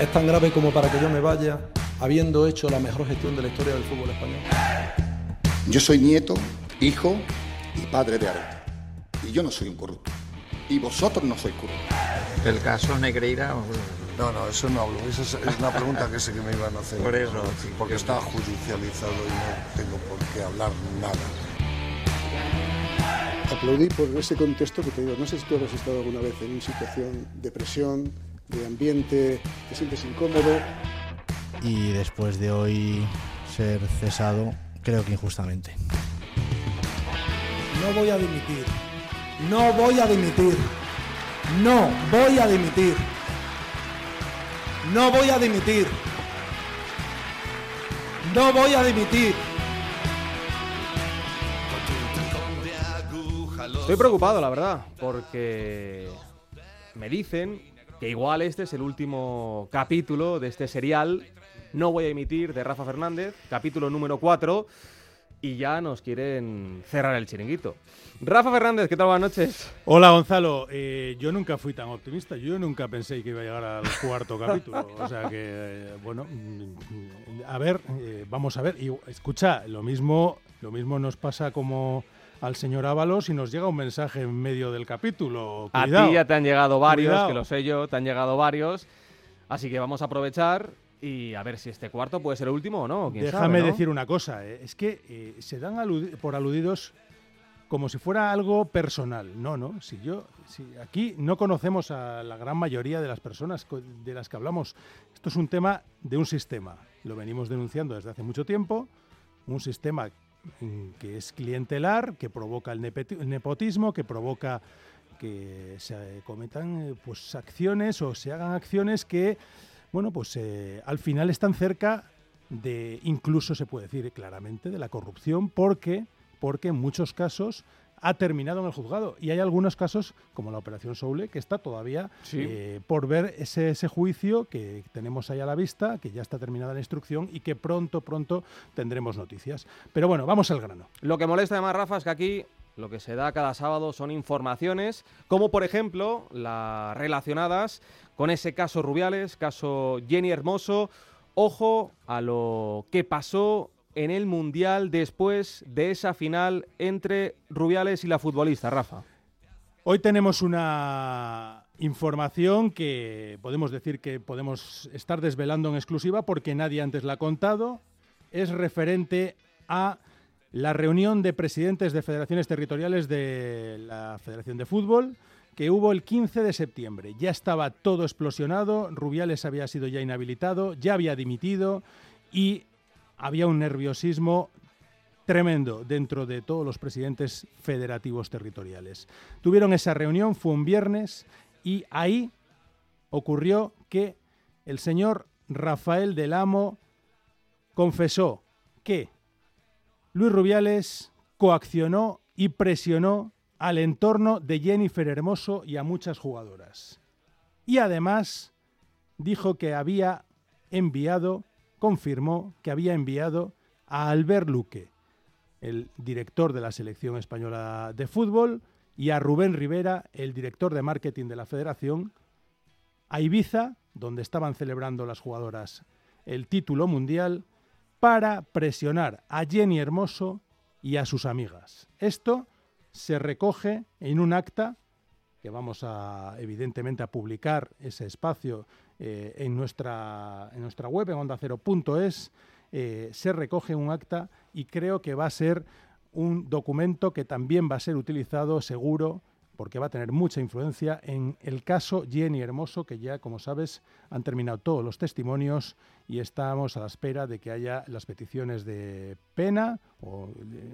es tan grave como para que yo me vaya habiendo hecho la mejor gestión de la historia del fútbol español. Yo soy nieto, hijo y padre de Areta. Y yo no soy un corrupto. Y vosotros no sois corruptos. El caso Negreira. No, no, eso no hablo. Esa es, una pregunta que sé que me iban a hacer. Por eso, No, porque que- está judicializado y no tengo por qué hablar nada. Aplaudí por ese contexto que te digo, no sé si tú habrás estado alguna vez en una situación de presión, de ambiente, te sientes incómodo. y después de hoy ser cesado, creo que injustamente. No voy a dimitir. No voy a dimitir. No voy a dimitir. No voy a dimitir. No voy a dimitir. Estoy preocupado, la verdad, porque me dicen que igual este es el último capítulo de este serial. No voy a emitir de Rafa Fernández, capítulo número 4, y ya nos quieren cerrar el chiringuito. Rafa Fernández, ¿qué tal? Buenas noches. Hola Gonzalo, Eh, yo nunca fui tan optimista, yo nunca pensé que iba a llegar al cuarto capítulo, o sea que, eh, bueno, mm, a ver, eh, vamos a ver, y escucha, lo mismo, lo mismo nos pasa como al señor Ábalos y nos llega un mensaje en medio del capítulo, A cuidado. ti ya te han llegado varios, Cuidado. que lo sé yo, te han llegado varios. Así que vamos a aprovechar y a ver si este cuarto puede ser el último o no. ¿quién Déjame sabe, no? decir una cosa, eh, es que eh, se dan aludi- por aludidos como si fuera algo personal. No, no, si yo, si aquí no conocemos a la gran mayoría de las personas de las que hablamos. Esto es un tema de un sistema. Lo venimos denunciando desde hace mucho tiempo. Un sistema que es clientelar, que provoca el nepotismo, que provoca que se cometan eh, pues acciones o se hagan acciones que bueno pues eh, al final están cerca de incluso se puede decir claramente de la corrupción porque porque en muchos casos ha terminado en el juzgado y hay algunos casos como la operación Soule que está todavía Sí. eh, por ver ese, ese juicio que tenemos ahí a la vista que ya está terminada la instrucción y que pronto pronto tendremos noticias pero bueno vamos al grano Lo que molesta además, Rafa, es que aquí lo que se da cada sábado son informaciones, como por ejemplo las relacionadas con ese caso Rubiales, caso Jenny Hermoso. Ojo a lo que pasó en el Mundial después de esa final entre Rubiales y la futbolista, Rafa. Hoy tenemos una información que podemos decir que podemos estar desvelando en exclusiva porque nadie antes la ha contado. Es referente a la reunión de presidentes de federaciones territoriales de la Federación de Fútbol que hubo el 15 de septiembre. Ya estaba todo explosionado, Rubiales había sido ya inhabilitado, ya había dimitido y había un nerviosismo tremendo dentro de todos los presidentes federativos territoriales. Tuvieron esa reunión, fue un viernes, y ahí ocurrió que el señor Rafael del Amo confesó que Luis Rubiales coaccionó y presionó al entorno de Jennifer Hermoso y a muchas jugadoras. Y además dijo que había enviado, confirmó que había enviado a Albert Luque, el director de la selección española de fútbol, y a Rubén Rivera, el director de marketing de la federación, a Ibiza, donde estaban celebrando las jugadoras el título mundial, para presionar a Jenny Hermoso y a sus amigas. Esto se recoge en un acta que vamos a evidentemente a publicar ese espacio eh, en, nuestra, en nuestra web en ondacero.es eh, se recoge un acta y creo que va a ser un documento que también va a ser utilizado seguro porque va a tener mucha influencia en el caso Jenny Hermoso, que ya, como sabes, han terminado todos los testimonios y estamos a la espera de que haya las peticiones de pena o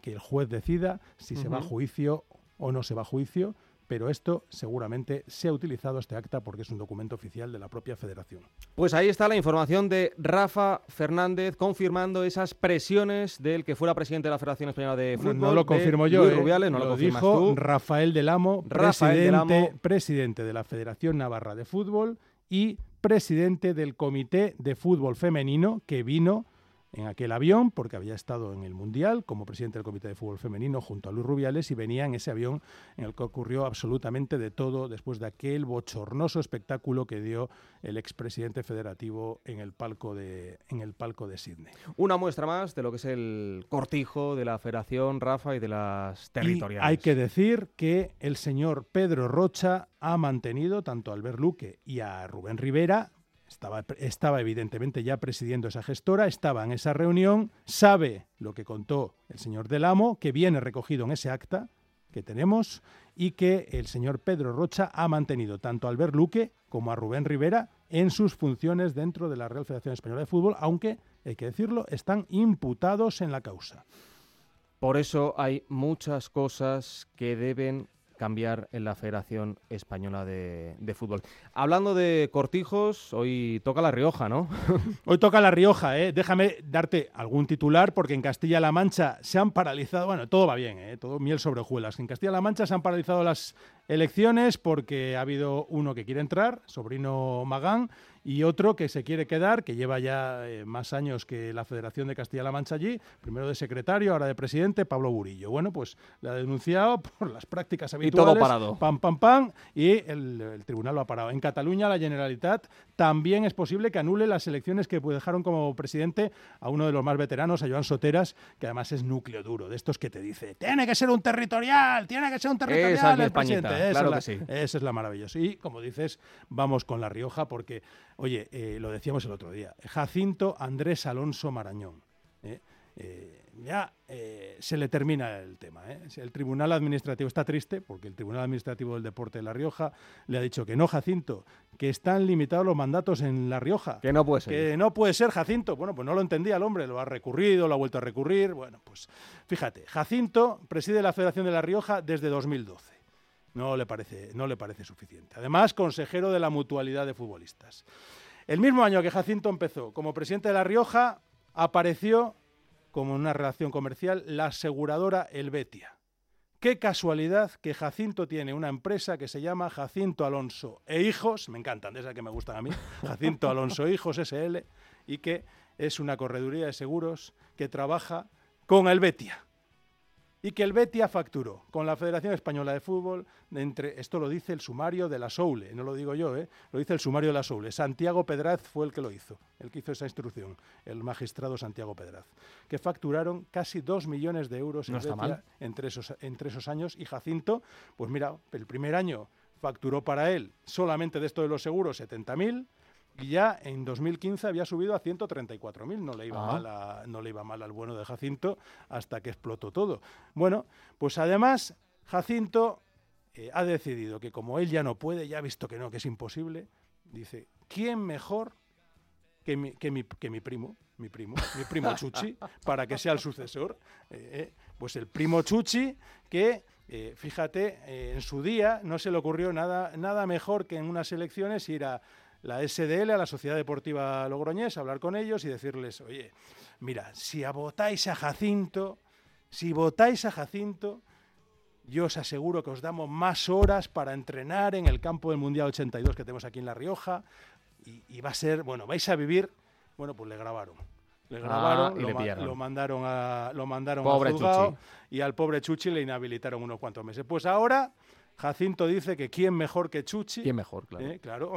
que el juez decida si se va a juicio o no se va a juicio, pero esto seguramente se ha utilizado este acta porque es un documento oficial de la propia federación. Pues ahí está la información de Rafa Fernández confirmando esas presiones del que fuera presidente de la Federación Española de Fútbol. no lo confirmo yo, ¿eh? Rubiales, no lo, dijo tú. Rafael del Amo, Rafael del Amo. presidente de la Federación Navarra de Fútbol y presidente del Comité de Fútbol Femenino que vino en aquel avión porque había estado en el Mundial como presidente del Comité de Fútbol Femenino junto a Luis Rubiales y venía en ese avión en el que ocurrió absolutamente de todo después de aquel bochornoso espectáculo que dio el expresidente federativo en el palco de en el palco de Sydney. Una muestra más de lo que es el cortijo de la Federación Rafa y de las territoriales. Y hay que decir que el señor Pedro Rocha ha mantenido tanto a Albert Luque y a Rubén Rivera estaba, estaba, evidentemente ya presidiendo esa gestora, estaba en esa reunión, sabe lo que contó el señor Del Amo, que viene recogido en ese acta que tenemos y que el señor Pedro Rocha ha mantenido tanto a Albert Luque como a Rubén Rivera en sus funciones dentro de la Real Federación Española de Fútbol, aunque, hay que decirlo, están imputados en la causa. Por eso hay muchas cosas que deben cambiar en la Federación Española de, Fútbol. Hablando de cortijos, hoy toca La Rioja, ¿no? hoy toca La Rioja, ¿eh? Déjame darte algún titular, porque en Castilla-La Mancha se han paralizado, bueno, todo va bien, ¿eh? Todo miel sobre hojuelas. En Castilla-La Mancha se han paralizado las elecciones porque ha habido uno que quiere entrar, sobrino Magán, y otro que se quiere quedar, que lleva ya eh, más años que la Federación de Castilla-La Mancha allí, primero de secretario, ahora de presidente, Pablo Burillo. Bueno, pues le ha denunciado por las prácticas habituales. Y todo parado. Pam, pam, pam, y el, tribunal lo ha parado. En Cataluña, la Generalitat también es posible que anule las elecciones que dejaron como presidente a uno de los más veteranos, a Joan Soteras, que además es núcleo duro, de estos que te dice, tiene que ser un territorial, tiene que ser un territorial esa el presidente. claro que sí. Esa es la maravillosa. Y como dices, vamos con La Rioja porque Oye, eh, lo decíamos el otro día, Jacinto Andrés Alonso Marañón. ¿eh? Eh, ya se le termina el tema. El Tribunal Administrativo está triste porque el Tribunal Administrativo del Deporte de La Rioja le ha dicho que no, Jacinto, que están limitados los mandatos en La Rioja. Que no puede ser. Que no puede ser, Jacinto. Bueno, pues no lo entendía el hombre, lo ha recurrido, lo ha vuelto a recurrir. Bueno, pues fíjate, Jacinto preside la Federación de La Rioja desde 2012 no le parece, no le parece suficiente. Además, consejero de la mutualidad de futbolistas. El mismo año que Jacinto empezó como presidente de La Rioja, apareció como una relación comercial la aseguradora Helvetia. Qué casualidad que Jacinto tiene una empresa que se llama Jacinto Alonso e Hijos, me encantan, de esas que me gustan a mí, Jacinto Alonso e Hijos SL, y que es una correduría de seguros que trabaja con Helvetia y que el Betia facturó con la Federación Española de Fútbol, entre, esto lo dice el sumario de la Soule, no lo digo yo, ¿eh? lo dice el sumario de la Soule. Santiago Pedraz fue el que lo hizo, el que hizo esa instrucción, el magistrado Santiago Pedraz, que facturaron casi dos millones de euros en entre, esos, entre esos años y Jacinto, pues mira, el primer año facturó para él solamente de esto de los seguros 70.000, y ya en 2015 había subido a 134.000. No, le iba ah. mal no le iba mal al bueno de Jacinto hasta que explotó todo. Bueno, pues además Jacinto eh, ha decidido que como él ya no puede, ya ha visto que no, que es imposible, dice, ¿quién mejor que mi, que mi, que mi primo? Mi primo, mi primo Chuchi, para que sea el sucesor. Eh, eh, pues el primo Chuchi que fíjate, en su día no se le ocurrió nada, nada mejor que en unas elecciones ir a, la SDL, a la Sociedad Deportiva Logroñés, hablar con ellos y decirles, oye, mira, si votáis a Jacinto, si votáis a Jacinto, yo os aseguro que os damos más horas para entrenar en el campo del Mundial 82 que tenemos aquí en La Rioja y, va a ser, bueno, vais a vivir, bueno, pues le grabaron. Le grabaron, ah, y lo, mandaron a lo mandaron pobre juzgado y al pobre Chuchi le inhabilitaron unos cuantos meses. Pues ahora Jacinto dice que quién mejor que Chuchi. ¿Quién mejor, claro? ¿Eh? Claro,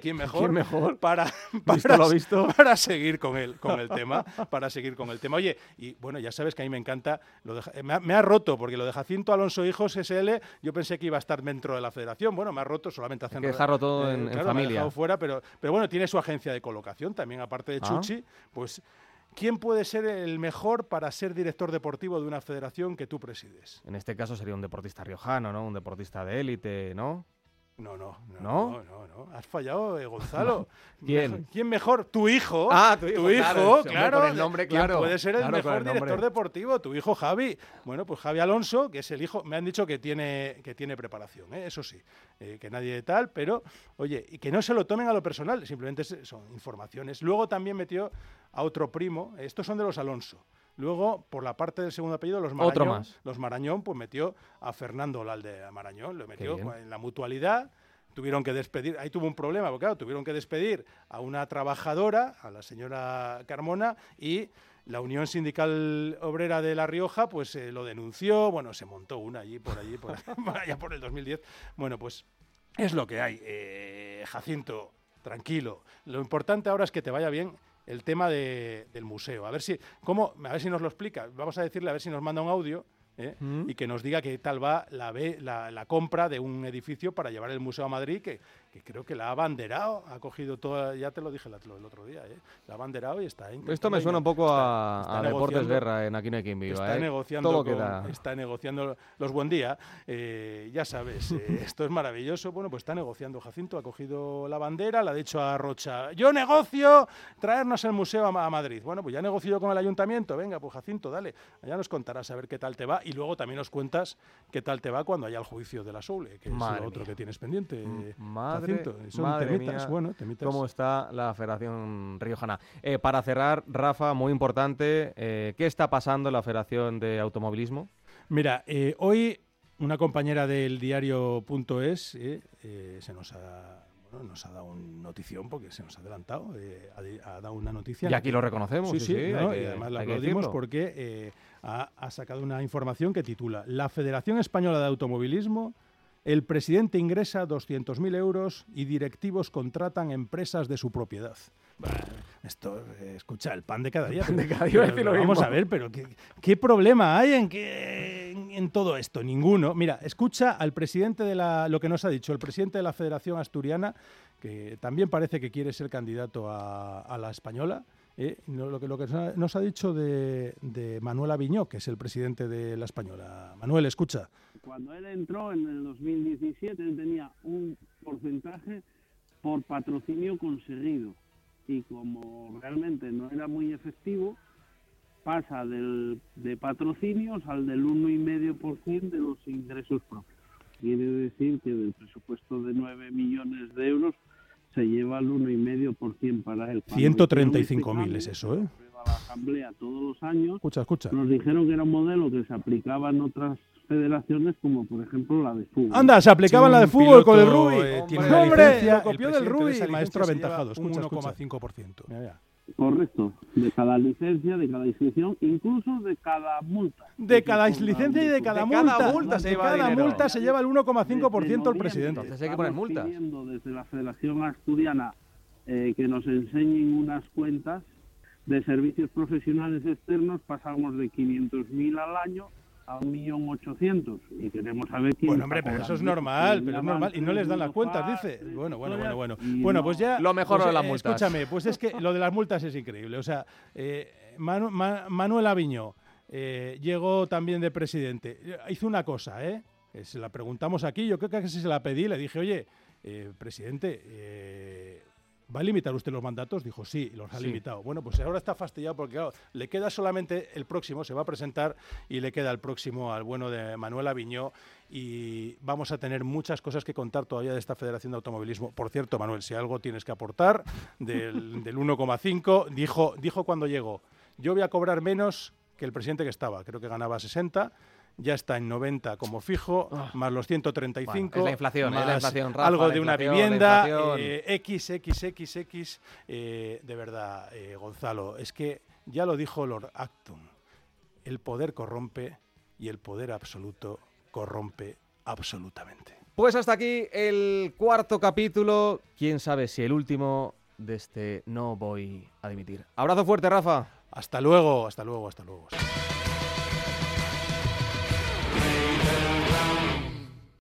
¿quién mejor? ¿Quién mejor? Para, para, lo visto? para seguir con el, con el tema. Para seguir con el tema. Oye, y bueno, ya sabes que a mí me encanta. Lo de, me, ha, roto, porque lo de Jacinto Alonso Hijos SL, yo pensé que iba a estar dentro de la federación. Bueno, me ha roto solamente haciendo. Hay que dejarlo todo en, claro, familia. Me ha dejado fuera, pero, pero bueno, tiene su agencia de colocación también, aparte de ah. Chuchi. Pues ¿Quién puede ser el mejor para ser director deportivo de una federación que tú presides? En este caso sería un deportista riojano, ¿no? Un deportista de élite, ¿no? No, no, no, no, no, Has fallado, eh, Gonzalo. ¿Quién? ¿Quién mejor? Tu hijo. Ah, tu hijo. Tu hijo, claro. el nombre, claro. Puede ser el mejor director deportivo, tu hijo Javi. Bueno, pues Javi Alonso, que es el hijo, me han dicho que tiene, que tiene preparación, ¿eh? eso sí, eh, que nadie de tal, pero, oye, y que no se lo tomen a lo personal, simplemente son informaciones. Luego también metió a otro primo, estos son de los Alonso. Luego, por la parte del segundo apellido, los Marañón, los Marañón pues metió a Fernando Olalde a Marañón, lo metió en la mutualidad, tuvieron que despedir, ahí tuvo un problema, porque claro, tuvieron que despedir a una trabajadora, a la señora Carmona, y la Unión Sindical Obrera de La Rioja, pues eh, lo denunció, bueno, se montó una allí, por allí, por allá por el 2010. Bueno, pues es lo que hay. Eh, Jacinto, tranquilo. Lo importante ahora es que te vaya bien el tema de- del museo. A ver si, ¿cómo? A ver si nos lo explica. Vamos a decirle a ver si nos manda un audio. ¿Eh? Mm. Y que nos diga qué tal va la, la, la compra de un edificio para llevar el museo a Madrid, que, que creo que la ha abanderado, ha cogido toda, ya te lo dije la- el otro día, ¿eh? la ha abanderado y está Esto me suena un poco a, a Deportes Guerra en Aquí no hay quien viva. Está ¿eh? negociando, Todo con- queda. está negociando los buen día. ya sabes, esto es maravilloso. Bueno, pues está negociando Jacinto, ha cogido la bandera, le ha dicho a Rocha, yo negocio traernos el museo a, Ma- a Madrid. Bueno, pues ya negoció con el ayuntamiento. Venga, pues Jacinto, dale. Ya nos contarás a ver qué tal te va y luego también nos cuentas qué tal te va cuando haya el juicio de la Soule, que Madre es lo otro mía. que tienes pendiente. Madre, Jacinto. Son madre temitas, mía, bueno, temitas. cómo está la Federación Riojana. Eh, para cerrar, Rafa, muy importante, eh, ¿qué está pasando en la Federación de Automovilismo? Mira, eh, hoy una compañera del diario.es eh, eh, se nos ha, bueno, nos ha dado una notición porque se nos ha adelantado, eh, ha, dado una noticia. Y aquí lo reconocemos, Sí, sí, y además la aplaudimos porque eh, ha, ha sacado una información que titula La Federación Española de Automovilismo, el presidente ingresa 200.000 euros y directivos contratan empresas de su propiedad. Esto, eh, escucha, el pan de cada día. de cada día, Pero Vamos mismo. a ver, pero ¿qué, qué problema hay en, que, en, todo esto? Ninguno. Mira, escucha al presidente de la, lo que nos ha dicho, el presidente de la Federación Asturiana, que también parece que quiere ser candidato a, a la española. eh, lo que, lo que nos ha- nos ha dicho de, de Manuel Aviñó, que es el presidente de la española. Manuel, escucha. Cuando él entró en el 2017, él tenía un porcentaje por patrocinio conseguido. Y como realmente no era muy efectivo, pasa del, de patrocinios al del 1,5% de los ingresos propios. Quiere decir que del presupuesto de 9 millones de euros se lleva el 1,5% para él. Cuando 135.000 hicieron es este eso, ¿eh? la asamblea todos los años Escucha, escucha. nos dijeron que era un modelo que se aplicaba en otras federaciones, como por ejemplo la de fútbol. Anda, se aplicaba en la de fútbol con el Rubí. eh, tiene ¡No, una hombre! licencia, Lo el copió del presidente de maestro aventajado. lleva un Escucha, escucha. 1,5%. Correcto, de cada licencia, de cada inscripción, incluso de cada multa. De cada licencia y de cada De cada multa. multa se de lleva cada dinero. multa se lleva el 1,5% el presidente. Entonces hay que poner estamos multas. pidiendo desde la Federación Asturiana eh, que nos enseñen unas cuentas de servicios profesionales externos. Pasamos de 500.000 al año a 1.800.000 y queremos saber quién Bueno, hombre, pero eso es normal, pero es normal. Y no les dan las cuentas, dice. para, Bueno, bueno, bueno, bueno. Bueno, no- pues ya. Lo mejor pues, de las eh, multas. Escúchame, pues es que lo de las multas es increíble. O sea, eh, Manu- Ma- Manuel Aviñó eh, llegó también de presidente. Hizo una cosa, ¿eh? Se la preguntamos aquí. Yo creo que se la pedí. Le dije, oye, eh, presidente, eh, ¿Va a limitar usted los mandatos? Dijo, sí, los ha Sí. limitado. Bueno, pues ahora está fastidiado porque claro, le queda solamente el próximo, se va a presentar y le queda el próximo al bueno de Manuel Aviñó y vamos a tener muchas cosas que contar todavía de esta Federación de Automovilismo. Por cierto, Manuel, si algo tienes que aportar del, del 1,5, dijo, dijo cuando llegó, yo voy a cobrar menos que el presidente que estaba, creo que ganaba 60. Ya está en 90 como fijo, más los 135. Bueno, es la inflación, es la más inflación, Rafa, algo de una inflación, la vivienda, inflación. eh, XXXX, eh, de verdad, eh, Gonzalo, es que ya lo dijo Lord Acton, el poder corrompe y el poder absoluto corrompe absolutamente. Pues hasta aquí el cuarto capítulo. Quién sabe si el último de este No Voy a Dimitir. Abrazo fuerte, Rafa. Hasta luego, hasta luego, hasta luego.